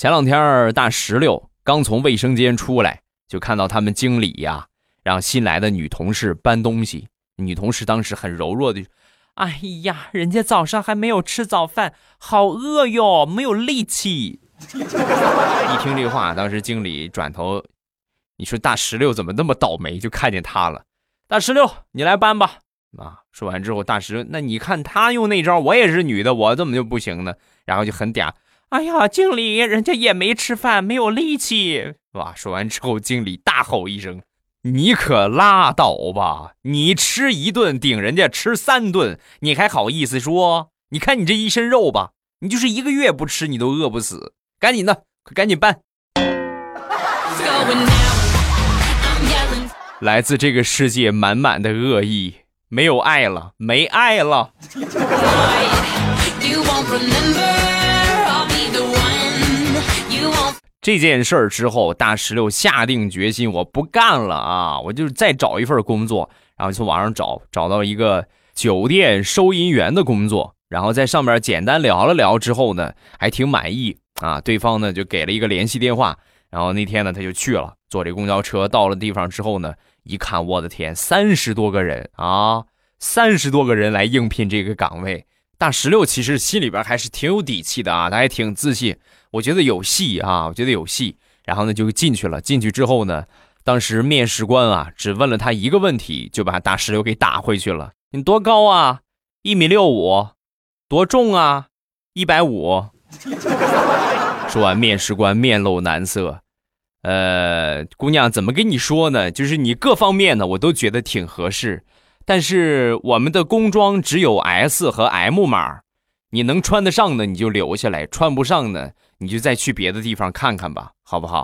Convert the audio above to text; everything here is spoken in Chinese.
前两天大石榴刚从卫生间出来，就看到他们经理呀让新来的女同事搬东西。女同事当时很柔弱的，哎呀，人家早上还没有吃早饭，好饿哟，没有力气。一听这话，当时经理转头，你说大石榴怎么那么倒霉，就看见他了。大石榴，你来搬吧。啊，说完之后，大石，那你看他用那招，我也是女的，我怎么就不行呢？然后就很嗲。哎呀，经理，人家也没吃饭，没有力气，哇！说完之后，经理大吼一声：“你可拉倒吧！你吃一顿顶人家吃三顿，你还好意思说？你看你这一身肉吧，你就是一个月不吃，你都饿不死。赶紧的，快赶紧搬！”来自这个世界满满的恶意，没有爱了，没爱了。这件事儿之后，大石榴下定决心，我不干了啊！我就再找一份工作，然后从网上找，找到一个酒店收银员的工作，然后在上面简单聊了聊之后呢，还挺满意啊。对方呢就给了一个联系电话，然后那天呢他就去了，坐这公交车到了地方之后呢，一看，我的天，三十多个人啊，三十多个人来应聘这个岗位。大石榴其实心里边还是挺有底气的啊，他还挺自信，我觉得有戏啊，我觉得有戏。然后呢就进去了，进去之后呢，当时面试官啊只问了他一个问题，就把大石榴给打回去了。你多高啊？一米六五。多重啊？一百五。说完，面试官面露难色。呃，姑娘怎么跟你说呢？就是你各方面呢，我都觉得挺合适。但是我们的工装只有 S 和 M 码，你能穿得上的你就留下来，穿不上的你就再去别的地方看看吧，好不好？